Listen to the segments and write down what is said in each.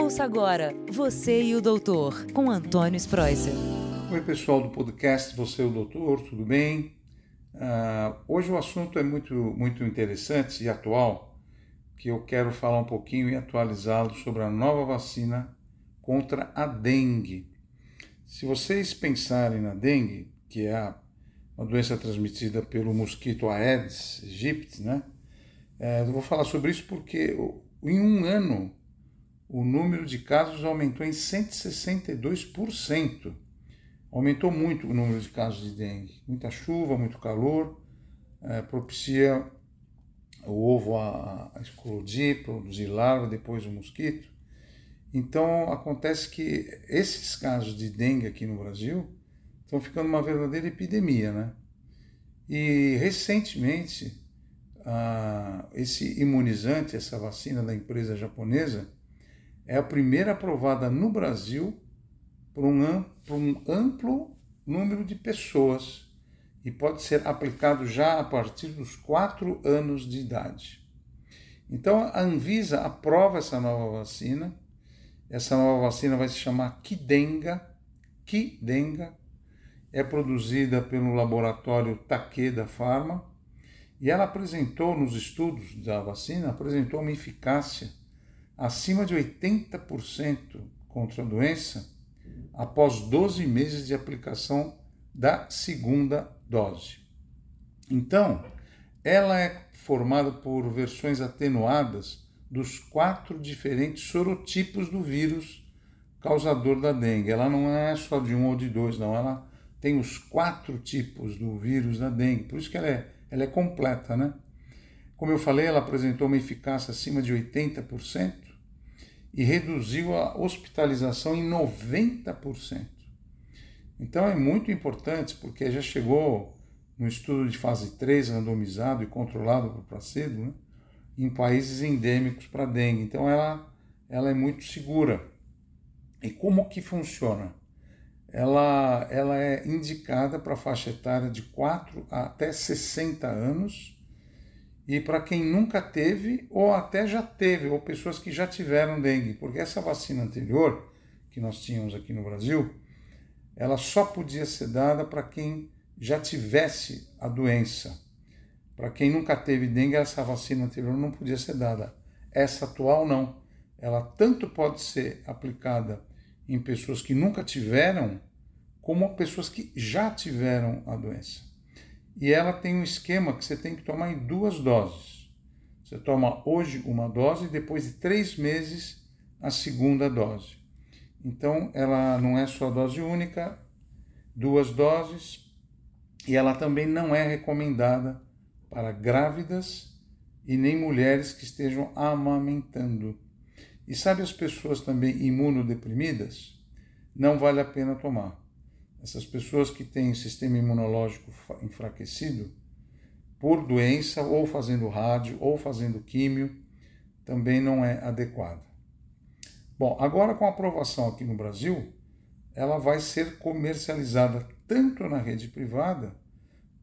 Ouça agora Você e o Doutor, com Antônio Spreuser. Oi, pessoal do podcast Você e o Doutor, tudo bem? Uh, hoje o assunto é muito, muito interessante e atual, que eu quero falar um pouquinho e atualizá-lo sobre a nova vacina contra a dengue. Se vocês pensarem na dengue, que é uma doença transmitida pelo mosquito Aedes aegypti, né? É, eu vou falar sobre isso porque em um ano o número de casos aumentou em 162%. Aumentou muito o número de casos de dengue. Muita chuva, muito calor, é, propicia o ovo a, a explodir, produzir larva, depois o mosquito. Então acontece que esses casos de dengue aqui no Brasil estão ficando uma verdadeira epidemia, né? E recentemente esse imunizante, essa vacina da empresa japonesa, é a primeira aprovada no Brasil por um, por um amplo número de pessoas e pode ser aplicado já a partir dos quatro anos de idade. Então a Anvisa aprova essa nova vacina. Essa nova vacina vai se chamar Kidenga. Kidenga é produzida pelo laboratório Takeda Pharma e ela apresentou nos estudos da vacina apresentou uma eficácia acima de 80% contra a doença após 12 meses de aplicação da segunda dose. Então, ela é formada por versões atenuadas dos quatro diferentes sorotipos do vírus causador da dengue. Ela não é só de um ou de dois, não. Ela tem os quatro tipos do vírus da dengue. Por isso que ela é, ela é completa, né? Como eu falei, ela apresentou uma eficácia acima de 80% e reduziu a hospitalização em 90%. Então é muito importante porque já chegou no estudo de fase 3, randomizado e controlado por placebo, né, em países endêmicos para dengue. Então ela, ela é muito segura. E como que funciona? Ela, ela é indicada para faixa etária de 4 até 60 anos e para quem nunca teve ou até já teve, ou pessoas que já tiveram dengue, porque essa vacina anterior que nós tínhamos aqui no Brasil, ela só podia ser dada para quem já tivesse a doença. Para quem nunca teve dengue, essa vacina anterior não podia ser dada. Essa atual não. Ela tanto pode ser aplicada em pessoas que nunca tiveram, como pessoas que já tiveram a doença e ela tem um esquema que você tem que tomar em duas doses. Você toma hoje uma dose e depois de três meses a segunda dose. Então ela não é só dose única, duas doses, e ela também não é recomendada para grávidas e nem mulheres que estejam amamentando. E sabe as pessoas também imunodeprimidas? Não vale a pena tomar essas pessoas que têm sistema imunológico enfraquecido por doença, ou fazendo rádio, ou fazendo químio, também não é adequada. Bom, agora com a aprovação aqui no Brasil, ela vai ser comercializada tanto na rede privada,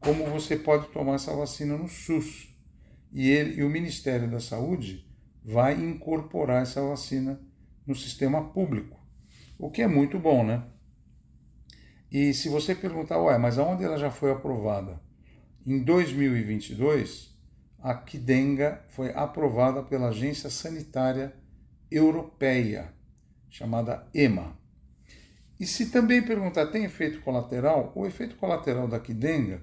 como você pode tomar essa vacina no SUS. E, ele, e o Ministério da Saúde vai incorporar essa vacina no sistema público, o que é muito bom, né? E se você perguntar, ué, mas aonde ela já foi aprovada? Em 2022, a Kidenga foi aprovada pela Agência Sanitária Europeia, chamada EMA. E se também perguntar, tem efeito colateral? O efeito colateral da Kidenga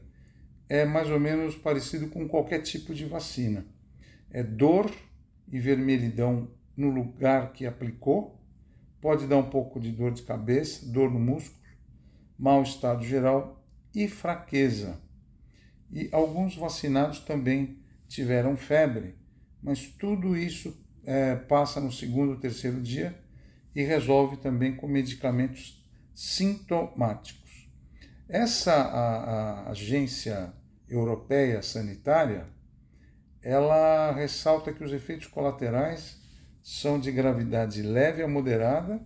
é mais ou menos parecido com qualquer tipo de vacina. É dor e vermelhidão no lugar que aplicou, pode dar um pouco de dor de cabeça, dor no músculo, mau estado geral e fraqueza. E alguns vacinados também tiveram febre, mas tudo isso é, passa no segundo, terceiro dia e resolve também com medicamentos sintomáticos. Essa a, a agência europeia sanitária, ela ressalta que os efeitos colaterais são de gravidade leve a moderada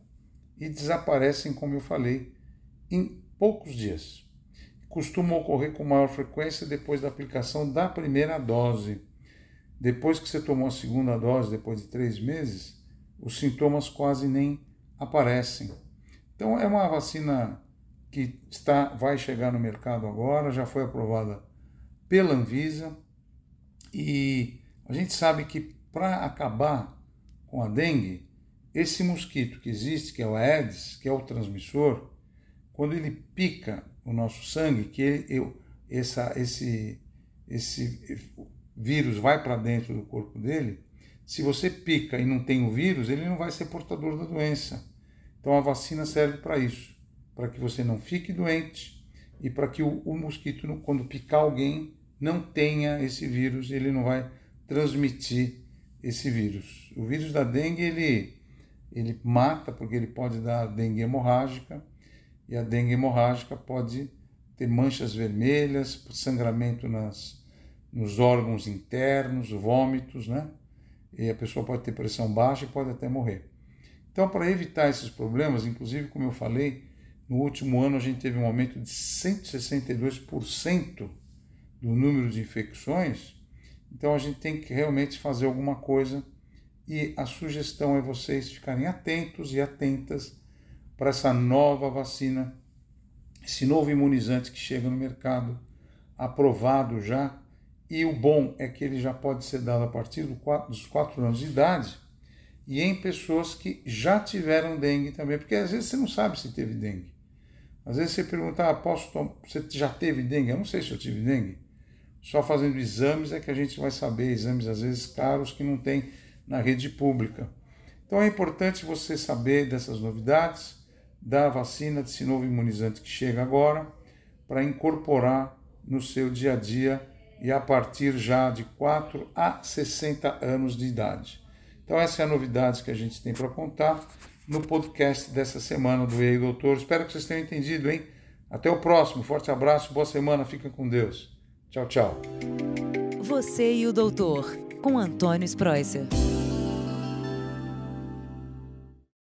e desaparecem, como eu falei, em poucos dias. Costuma ocorrer com maior frequência depois da aplicação da primeira dose. Depois que você tomou a segunda dose, depois de três meses, os sintomas quase nem aparecem. Então é uma vacina que está, vai chegar no mercado agora, já foi aprovada pela Anvisa e a gente sabe que para acabar com a dengue, esse mosquito que existe, que é o Aedes, que é o transmissor, quando ele pica o nosso sangue, que ele, essa, esse, esse vírus vai para dentro do corpo dele, se você pica e não tem o vírus, ele não vai ser portador da doença. Então a vacina serve para isso, para que você não fique doente e para que o, o, mosquito, quando picar alguém, não tenha esse vírus, ele não vai transmitir esse vírus. O vírus da dengue ele ele mata porque ele pode dar dengue hemorrágica e a dengue hemorrágica pode ter manchas vermelhas, sangramento nas, nos órgãos internos, vômitos, né? E a pessoa pode ter pressão baixa e pode até morrer. Então, para evitar esses problemas, inclusive, como eu falei, no último ano a gente teve um aumento de 162% do número de infecções. Então, a gente tem que realmente fazer alguma coisa e a sugestão é vocês ficarem atentos e atentas para essa nova vacina, esse novo imunizante que chega no mercado, aprovado já. E o bom é que ele já pode ser dado a partir dos 4 anos de idade e em pessoas que já tiveram dengue também, porque às vezes você não sabe se teve dengue. Às vezes você pergunta, ah, posso tomar? você já teve dengue? Eu não sei se eu tive dengue. Só fazendo exames é que a gente vai saber, exames às vezes caros que não tem na rede pública. Então é importante você saber dessas novidades da vacina desse novo imunizante que chega agora para incorporar no seu dia a dia e a partir já de 4 a 60 anos de idade. Então essa é a novidade que a gente tem para contar no podcast dessa semana do Ei Doutor. Espero que vocês tenham entendido, hein? Até o próximo. Forte abraço, boa semana, fica com Deus. Tchau, tchau. Você e o Doutor, com Antônio Spreuser.